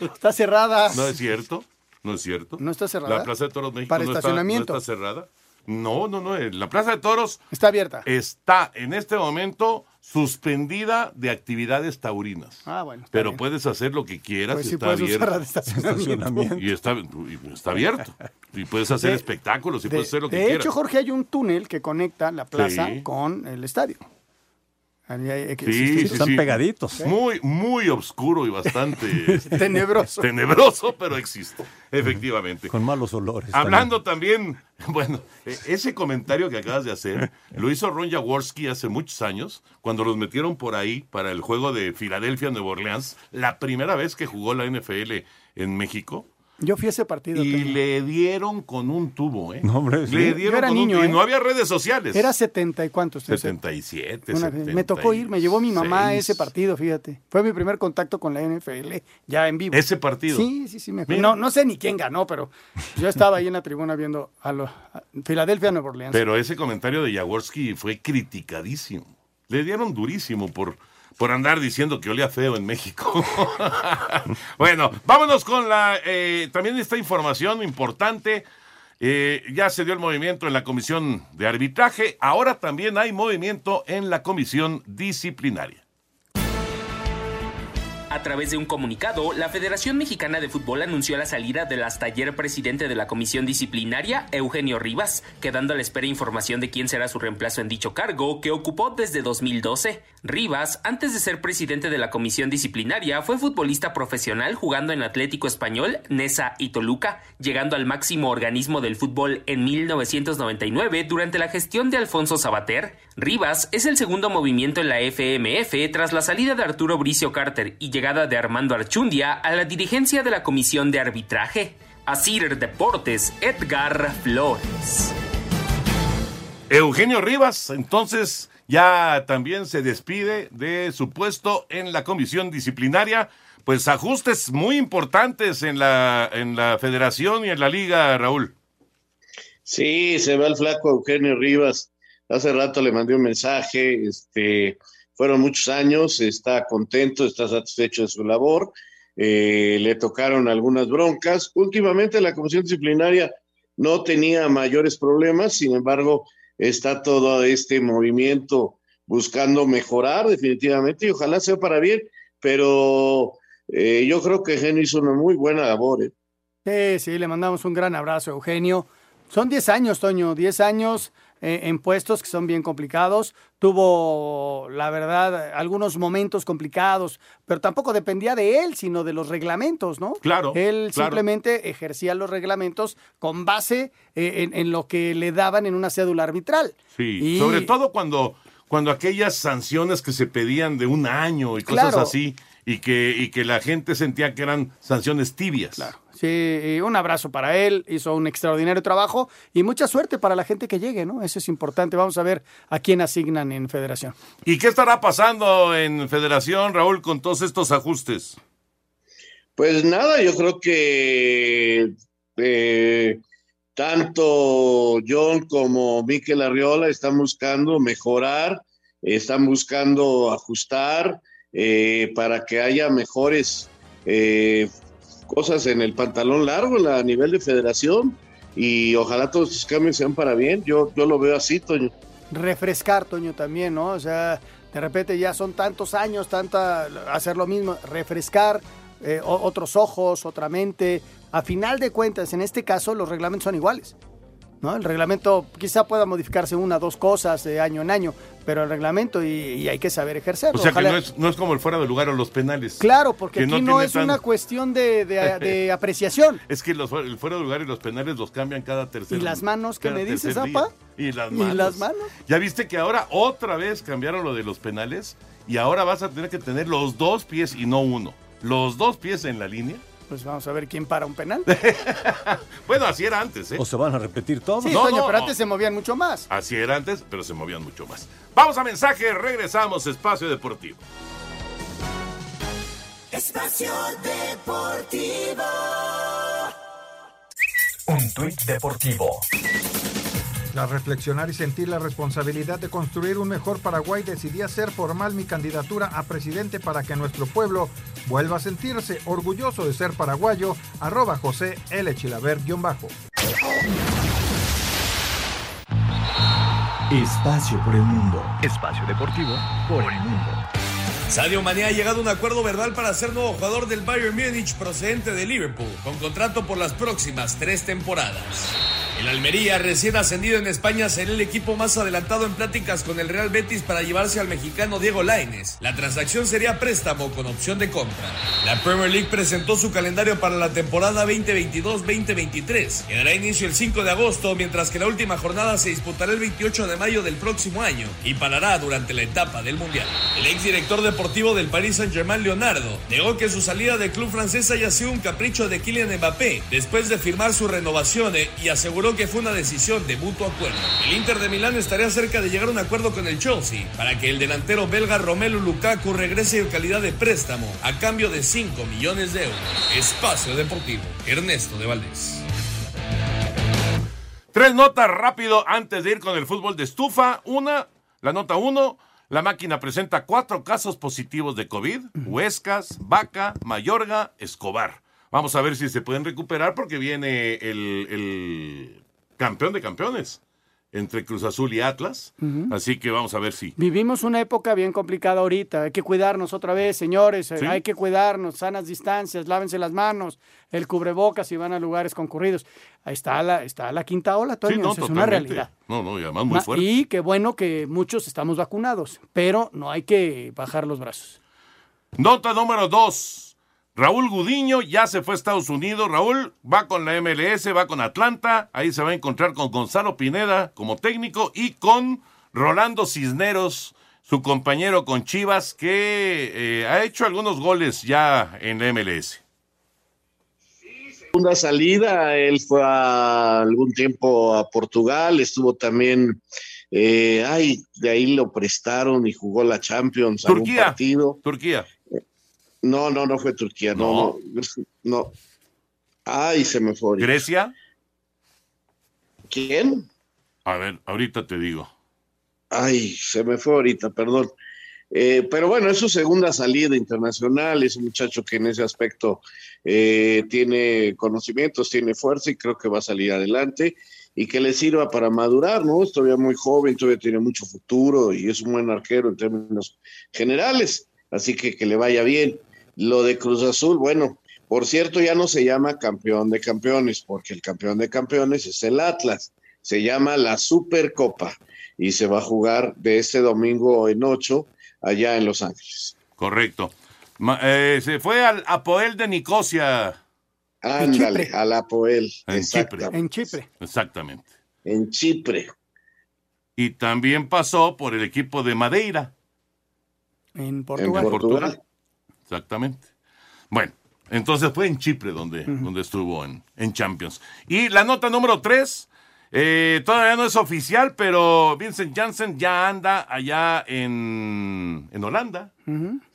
Está cerrada. No es cierto. No es cierto. ¿No está cerrada? La Plaza de Toros México Para no, está, estacionamiento. no está cerrada. No, no, no. eh, La Plaza de Toros Está abierta. está en este momento suspendida de actividades taurinas. Ah, bueno. Pero bien. puedes hacer lo que quieras. Pues y sí está abierto. de estacionamiento. Y está, y está abierto. Y puedes hacer De- espectáculos y De, puedes hacer lo que de quieras. hecho, Jorge, hay un túnel que conecta la plaza Sí. con el estadio. Ahí hay- que- Sí, sí, Están sí. pegaditos. Muy, muy oscuro y bastante Tenebroso. tenebroso, pero existe, efectivamente. Con malos olores. Hablando también, bueno, e- ese comentario que acabas de hacer lo hizo Ron Jaworski hace muchos años, cuando los metieron por ahí para el juego de Filadelfia Nueva Orleans, la primera vez que jugó la NFL en México. Yo fui a ese partido. Y le dieron con un tubo, ¿eh? No, hombre, sí. Le Yo dieron era con un niño, tubo. ¿eh? Y no había redes sociales. Era 70 y cuántos. 77, Una- me tocó ir, me llevó mi mamá a ese partido, fíjate. Fue mi primer contacto con la NFL, ya en vivo. Ese partido. Sí, sí, sí. Me acuerdo. No, no sé ni quién ganó, pero yo estaba ahí en la tribuna viendo a los a Filadelfia, Nueva Orleans. Pero ese comentario de Jaworski fue criticadísimo. Le dieron durísimo por, por andar diciendo que olía feo en México. bueno, vámonos con la eh, también esta información importante. Eh, ya se dio el movimiento en la comisión de arbitraje. Ahora también hay movimiento en la comisión disciplinaria. A través de un comunicado, la Federación Mexicana de Fútbol anunció la salida del hasta ayer presidente de la comisión disciplinaria, Eugenio Rivas, quedando a la espera información de quién será su reemplazo en dicho cargo, que ocupó desde 2012. Rivas, antes de ser presidente de la comisión disciplinaria, fue futbolista profesional jugando en Atlético Español, Nesa y Toluca, llegando al máximo organismo del fútbol en 1999 durante la gestión de Alfonso Sabater. Rivas es el segundo movimiento en la FMF tras la salida de Arturo Bricio Carter y llegada de Armando Archundia a la dirigencia de la comisión de arbitraje. Asir Deportes, Edgar Flores. Eugenio Rivas, entonces ya también se despide de su puesto en la comisión disciplinaria. Pues ajustes muy importantes en la, en la federación y en la liga, Raúl. Sí, se va el flaco Eugenio Rivas. Hace rato le mandé un mensaje, este, fueron muchos años, está contento, está satisfecho de su labor, eh, le tocaron algunas broncas. Últimamente la comisión disciplinaria no tenía mayores problemas, sin embargo, está todo este movimiento buscando mejorar definitivamente y ojalá sea para bien, pero eh, yo creo que Eugenio hizo una muy buena labor. ¿eh? Sí, sí, le mandamos un gran abrazo, Eugenio. Son 10 años, Toño, 10 años eh, en puestos que son bien complicados. Tuvo, la verdad, algunos momentos complicados, pero tampoco dependía de él, sino de los reglamentos, ¿no? Claro. Él claro. simplemente ejercía los reglamentos con base eh, en, en lo que le daban en una cédula arbitral. Sí, Y- sobre todo cuando, cuando aquellas sanciones que se pedían de un año y cosas Claro. así, y que, y que la gente sentía que eran sanciones tibias. Sí, y un abrazo para él, hizo un extraordinario trabajo y mucha suerte para la gente que llegue, ¿no? Eso es importante. Vamos a ver a quién asignan en federación. ¿Y qué estará pasando en Federación, Raúl, con todos estos ajustes? Pues nada, yo creo que eh, tanto John como Miquel Arriola están buscando mejorar, están buscando ajustar eh, para que haya mejores eh, cosas en el pantalón largo a nivel de federación y ojalá todos estos cambios sean para bien. Yo, yo lo veo así, Toño. Refrescar, Toño, también, ¿no? O sea, de repente ya son tantos años, tanta hacer lo mismo, refrescar eh, otros ojos, otra mente. A final de cuentas, en este caso, los reglamentos son iguales. ¿No? El reglamento quizá pueda modificarse una o dos cosas de año en año, pero el reglamento y, y hay que saber ejercerlo. O sea Ojalá- que no es, no es como el fuera de lugar o los penales. Claro, porque que aquí no, es tan- una cuestión de, de- de apreciación. Es que los, el fuera de lugar y los penales los cambian cada tercer ¿Y las manos cada me dices, apa? Y las ¿Y las manos? ¿Ya viste que ahora otra vez cambiaron lo de los penales? Y ahora vas a tener que tener los dos pies y no uno. Los dos pies en la línea. Pues vamos a ver quién para un penal. Bueno, así era antes, ¿eh? ¿O se van a repetir todos? Sí, No, Toño, no, pero no. antes se movían mucho más. Así era antes, pero se movían mucho más. Vamos a mensaje, regresamos, Espacio Deportivo. Espacio Deportivo. Un tuit deportivo. Tras reflexionar y sentir la responsabilidad de construir un mejor Paraguay, decidí hacer formal mi candidatura a presidente para que nuestro pueblo vuelva a sentirse orgulloso de ser paraguayo. Arroba José L. Chilaver guion bajo. Espacio por el mundo. Espacio deportivo por el mundo. Sadio Mané ha llegado a un acuerdo verbal para ser nuevo jugador del Bayern Múnich procedente de Liverpool, con contrato por las próximas tres temporadas. El Almería, recién ascendido en España, será el equipo más adelantado en pláticas con el Real Betis para llevarse al mexicano Diego Lainez. La transacción sería préstamo con opción de compra. La Premier League presentó su calendario para la temporada 2022-2023, que dará inicio el 5 de agosto, mientras que la última jornada se disputará el 28 de mayo del próximo año y parará durante la etapa del Mundial. El exdirector deportivo del Paris Saint-Germain, Leonardo, negó que su salida del club francés haya sido un capricho de Kylian Mbappé después de firmar su renovación eh, y aseguró que fue una decisión de mutuo acuerdo. El Inter de Milán estaría cerca de llegar a un acuerdo con el Chelsea para que el delantero belga Romelu Lukaku regrese en calidad de préstamo a cambio de 5 millones de euros. Espacio Deportivo, Ernesto de Valdés. Tres notas rápido antes de ir con el fútbol de estufa. Una, la nota uno, la máquina presenta cuatro casos positivos de COVID. Huescas, Vaca, Mayorga, Escobar. Vamos a ver si se pueden recuperar porque viene el, el campeón de campeones entre Cruz Azul y Atlas. Así que vamos a ver si. Vivimos una época bien complicada ahorita. Hay que cuidarnos otra vez, señores. Sí. Hay que cuidarnos, sanas distancias, lávense las manos, el cubrebocas si van a lugares concurridos. Ahí está la, está la quinta ola, Toño. Sí, no, es una realidad. No, no, y además muy fuerte. Y qué bueno que muchos estamos vacunados, pero no hay que bajar los brazos. Nota número dos. Raúl Gudiño ya se fue a Estados Unidos. Raúl va con la MLS, va con Atlanta. Ahí se va a encontrar con Gonzalo Pineda como técnico y con Rolando Cisneros, su compañero con Chivas, que eh, ha hecho algunos goles ya en la MLS. segunda salida, él fue a algún tiempo a Portugal, estuvo también, eh, ay, de ahí lo prestaron y jugó la Champions, algún Turquía. partido. Turquía. No, no, no fue Turquía, no, no, no. Ay, se me fue. ahorita. ¿Grecia? ¿Quién? A ver, ahorita te digo. Ay, se me fue ahorita, perdón. Eh, pero bueno, es su segunda salida internacional, es un muchacho que en ese aspecto eh, tiene conocimientos, tiene fuerza y creo que va a salir adelante y que le sirva para madurar, ¿no? Es todavía muy joven, todavía tiene mucho futuro y es un buen arquero en términos generales, así que que le vaya bien. Lo de Cruz Azul, bueno, Por cierto, ya no se llama campeón de campeones, porque el campeón de campeones es el Atlas. Se llama la Supercopa y se va a jugar de este domingo en ocho allá en Los Ángeles. Correcto. Ma- eh, se fue al Apoel de Nicosia. Ándale, al Apoel. En Chipre. exactamente. En Chipre. Exactamente. En Chipre. Y también pasó por el equipo de Madeira. En Portugal. En Portugal. Exactamente. Bueno, entonces fue en Chipre donde, donde estuvo en, en Champions. Y la nota número 3, todavía no es oficial, pero Vincent Janssen ya anda allá en, en Holanda.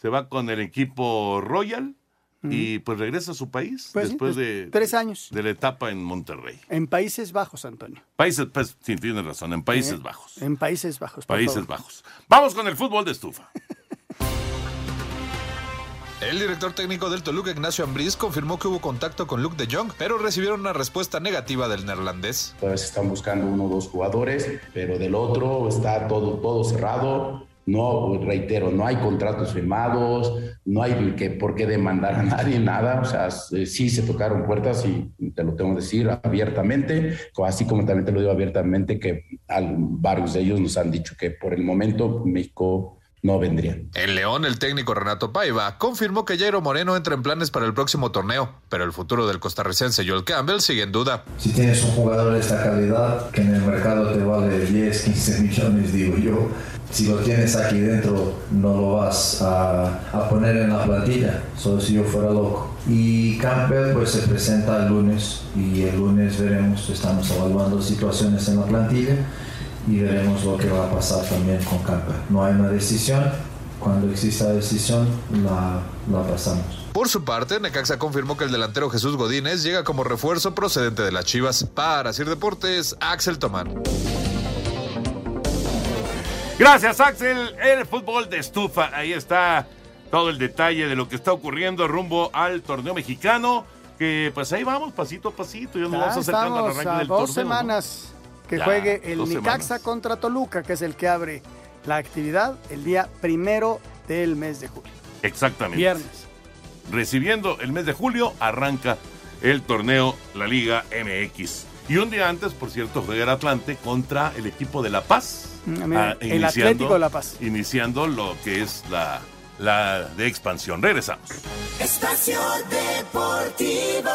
Se va con el equipo Royal y pues regresa a su país Pues sí, después pues, de, tres años. de la etapa en Monterrey. En Países Bajos, Antonio. Países, pues, sí, tienes razón, en Países Eh, Bajos. En Países Bajos. Países favor. Bajos. Vamos con el fútbol de estufa. El director técnico del Toluca, Ignacio Ambriz, confirmó que hubo contacto con Luke de Jong, pero recibieron una respuesta negativa del neerlandés. Todavía se están buscando uno o dos jugadores, pero del otro está todo, todo cerrado. No, reitero, no hay contratos firmados, no hay que, por qué demandar a nadie, nada. O sea, s- sí se tocaron puertas y te lo tengo que decir abiertamente, así como también te lo digo abiertamente que varios de ellos nos han dicho que por el momento México no vendría. En León, el técnico Renato Paiva confirmó que Jairo Moreno entra en planes para el próximo torneo, pero el futuro del costarricense Joel Campbell sigue en duda. Si tienes un jugador de esta calidad que en el mercado te vale 10, 15 millones, digo yo, si lo tienes aquí dentro no lo vas a, a poner en la plantilla, solo si yo fuera loco. Y Campbell pues se presenta el lunes y el lunes veremos, estamos evaluando situaciones en la plantilla y veremos lo que va a pasar también con Campbell. No hay una decisión, cuando exista decisión la, la pasamos. Por su parte, Necaxa confirmó que el delantero Jesús Godínez llega como refuerzo procedente de las Chivas. Para Sir Deportes, Axel Tomán. Gracias, Axel. El fútbol de estufa. Ahí está todo el detalle de lo que está ocurriendo rumbo al torneo mexicano. Que pues ahí vamos, pasito a pasito. Ya nos Ya vamos acercando al arranque a del dos torneo. ¿no? semanas que Ya, juegue el Nicaxa semanas. contra Toluca, que es el que abre la actividad el día primero del mes de julio. Exactamente. Viernes. Recibiendo el mes de julio, arranca el torneo La Liga MX. Y un día antes, por cierto, juega el Atlante contra el equipo de La Paz. Mm, mira, Ah, el Atlético de La Paz. Iniciando lo que es la, la de expansión. Regresamos. Espacio Deportivo.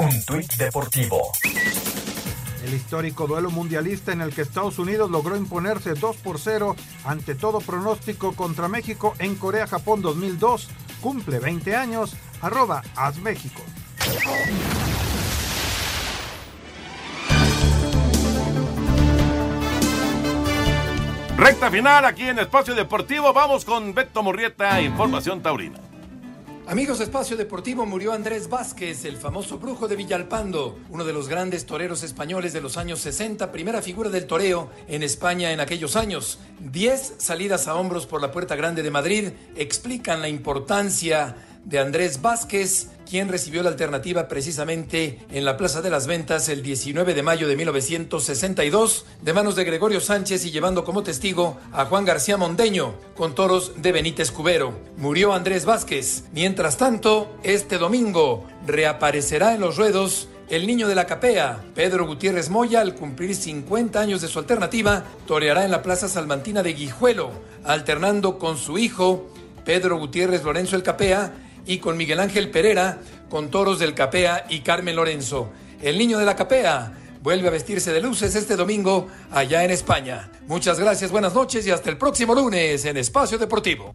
Un tuit deportivo. El histórico duelo mundialista en el que Estados Unidos logró imponerse 2 por 0 ante todo pronóstico contra México en Corea-Japón 2002 cumple 20 años. Arroba México. Recta final aquí en Espacio Deportivo. Vamos con Beto Murrieta, Información Taurina. Amigos de Espacio Deportivo, murió Andrés Vázquez, el famoso brujo de Villalpando, uno de los grandes toreros españoles de los años 60, primera figura del toreo en España en aquellos años. Diez salidas a hombros por la Puerta Grande de Madrid explican la importancia de Andrés Vázquez, quien recibió la alternativa precisamente en la Plaza de las Ventas el 19 de mayo de 1962, de manos de Gregorio Sánchez y llevando como testigo a Juan García Mondeño, con toros de Benítez Cubero. Murió Andrés Vázquez. Mientras tanto, este domingo reaparecerá en los ruedos el niño de la capea, Pedro Gutiérrez Moya, al cumplir 50 años de su alternativa, toreará en la Plaza Salmantina de Guijuelo, alternando con su hijo, Pedro Gutiérrez Lorenzo el Capea, y con Miguel Ángel Pereira, con toros del Capea y Carmen Lorenzo. El niño de la Capea vuelve a vestirse de luces este domingo allá en España. Muchas gracias, buenas noches y hasta el próximo lunes en Espacio Deportivo.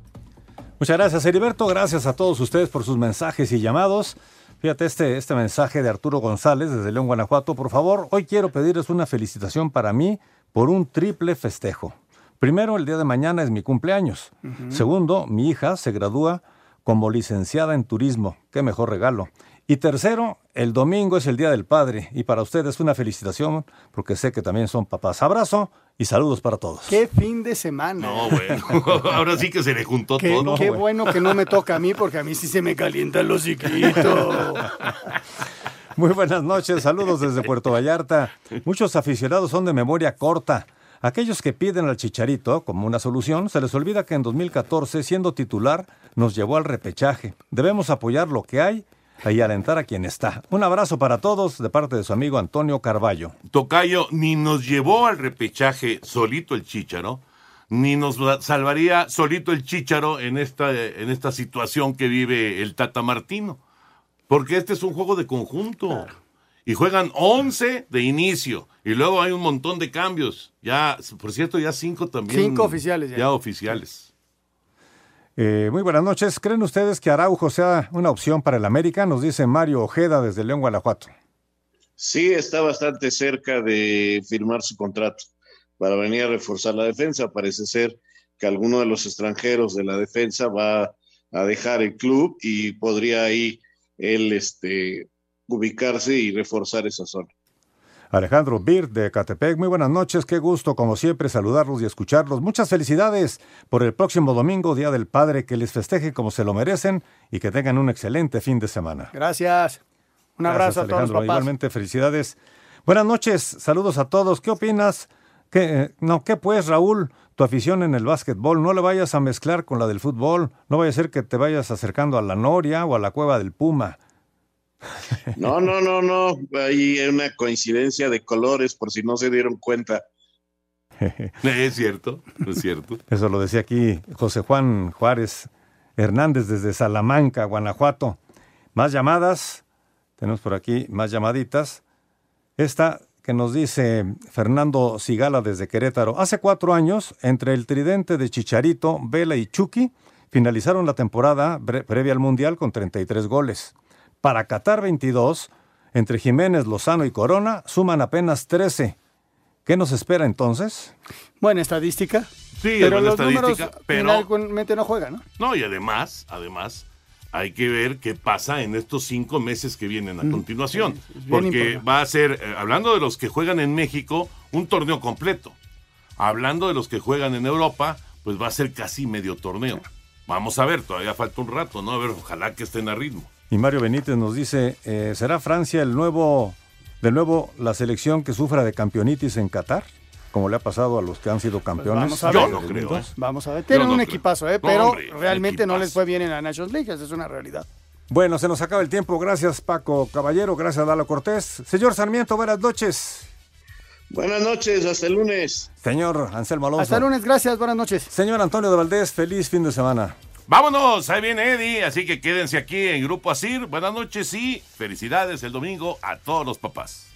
Muchas gracias, Heriberto. Gracias a todos ustedes por sus mensajes y llamados. Fíjate este, este mensaje de Arturo González desde León, Guanajuato. Por favor, hoy quiero pedirles una felicitación para mí por un triple festejo. Primero, el día de mañana es mi cumpleaños. Segundo, mi hija se gradúa como licenciada en turismo. Qué mejor regalo. Y tercero, el domingo es el Día del Padre. Y para ustedes una felicitación, porque sé que también son papás. Abrazo y saludos para todos. Qué fin de semana. No, bueno. Ahora sí que se le juntó Qué, todo. qué bueno que no me toca a mí, porque a mí sí se me calienta el hociquito. Muy buenas noches, saludos desde Puerto Vallarta. Muchos aficionados son de memoria corta. Aquellos que piden al Chicharito como una solución, se les olvida que en 2014, siendo titular, nos llevó al repechaje. Debemos apoyar lo que hay y alentar a quien está. Un abrazo para todos de parte de su amigo Antonio Carballo. Tocayo ni nos llevó al repechaje solito el Chicharo, ni nos salvaría solito el Chicharo en esta, en esta situación que vive el Tata Martino. Porque este es un juego de conjunto. Y juegan 11 de inicio. Y luego hay un montón de cambios. Ya, por cierto, ya cinco también. Cinco oficiales ya. Ya oficiales. Eh, muy buenas noches. ¿Creen ustedes que Araujo sea una opción para el América? Nos dice Mario Ojeda desde León, Guanajuato. Sí, está bastante cerca de firmar su contrato para venir a reforzar la defensa. Parece ser que alguno de los extranjeros de la defensa va a dejar el club y podría ahí él este, ubicarse y reforzar esa zona. Alejandro Bir de Catepec, muy buenas noches, qué gusto como siempre saludarlos y escucharlos. Muchas felicidades por el próximo domingo, Día del Padre, que les festeje como se lo merecen y que tengan un excelente fin de semana. Gracias. Un abrazo a todos los papás. Igualmente felicidades. Buenas noches, saludos a todos. ¿Qué opinas? ¿Qué, no, ¿qué pues, Raúl? Tu afición en el básquetbol, no le vayas a mezclar con la del fútbol. No vaya a ser que te vayas acercando a la Noria o a la cueva del Puma. No, no, no, no. Hay una coincidencia de colores, por si no se dieron cuenta. es cierto, es cierto. Eso lo decía aquí José Juan Juárez Hernández desde Salamanca, Guanajuato. Más llamadas. Tenemos por aquí más llamaditas. Esta que nos dice Fernando Sigala desde Querétaro. Hace cuatro años, entre el tridente de Chicharito, Vela y Chucky, finalizaron la temporada previa al Mundial con 33 goles. Para Qatar 22, entre Jiménez, Lozano y Corona, suman apenas 13. ¿Qué nos espera entonces? Buena estadística. Sí, pero buena los estadística, números pero finalmente no juegan, ¿no? no y además, además hay que ver qué pasa en estos cinco meses que vienen a continuación, sí, es bien porque importante. va a ser, eh, hablando de los que juegan en México, un torneo completo. Hablando de los que juegan en Europa, pues va a ser casi medio torneo. Vamos a ver, todavía falta un rato, ¿no? A ver, ojalá que estén a ritmo. Y Mario Benítez nos dice, eh, ¿será Francia el nuevo, de nuevo la selección que sufra de campeonitis en Qatar? Como le ha pasado a los que han sido campeones. Vamos a Yo ver. no creo, ¿eh? Vamos a ver. Tienen Yo no un creo. equipazo, ¿eh? Pero hombre, realmente no les fue bien en la Nations League. Esa es una realidad. Bueno, se nos acaba el tiempo. Gracias Paco Caballero, gracias Lalo Cortés. Señor Sarmiento, buenas noches. Buenas noches, hasta el lunes. Señor Anselmo Alonso. Hasta el lunes, gracias, buenas noches. Señor Antonio de Valdés, feliz fin de semana. Vámonos, ahí viene Eddie, así que quédense aquí en Grupo Asir. Buenas noches y felicidades el domingo a todos los papás.